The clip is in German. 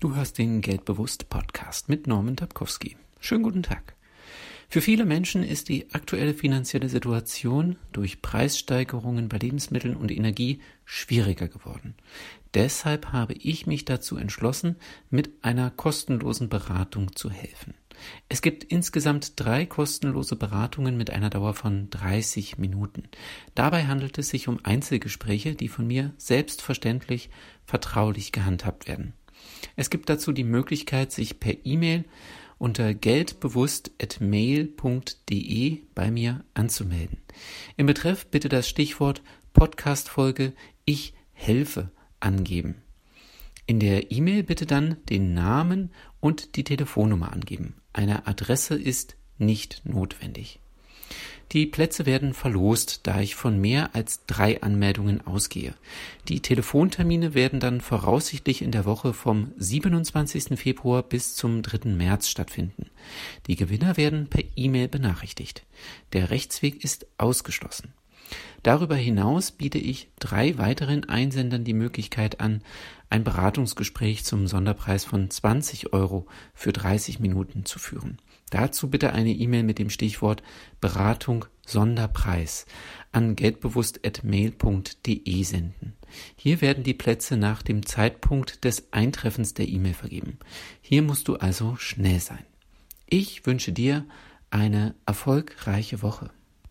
Du hast den Geldbewusst Podcast mit Norman Dabkowski. Schönen guten Tag. Für viele Menschen ist die aktuelle finanzielle Situation durch Preissteigerungen bei Lebensmitteln und Energie schwieriger geworden. Deshalb habe ich mich dazu entschlossen, mit einer kostenlosen Beratung zu helfen. Es gibt insgesamt drei kostenlose Beratungen mit einer Dauer von 30 Minuten. Dabei handelt es sich um Einzelgespräche, die von mir selbstverständlich vertraulich gehandhabt werden. Es gibt dazu die Möglichkeit, sich per E-Mail unter geldbewusst.mail.de bei mir anzumelden. Im Betreff bitte das Stichwort Podcast-Folge Ich helfe angeben. In der E-Mail bitte dann den Namen und die Telefonnummer angeben. Eine Adresse ist nicht notwendig. Die Plätze werden verlost, da ich von mehr als drei Anmeldungen ausgehe. Die Telefontermine werden dann voraussichtlich in der Woche vom 27. Februar bis zum 3. März stattfinden. Die Gewinner werden per E-Mail benachrichtigt. Der Rechtsweg ist ausgeschlossen. Darüber hinaus biete ich drei weiteren Einsendern die Möglichkeit an, ein Beratungsgespräch zum Sonderpreis von 20 Euro für 30 Minuten zu führen. Dazu bitte eine E-Mail mit dem Stichwort Beratung Sonderpreis an geldbewusst.mail.de senden. Hier werden die Plätze nach dem Zeitpunkt des Eintreffens der E-Mail vergeben. Hier musst du also schnell sein. Ich wünsche dir eine erfolgreiche Woche.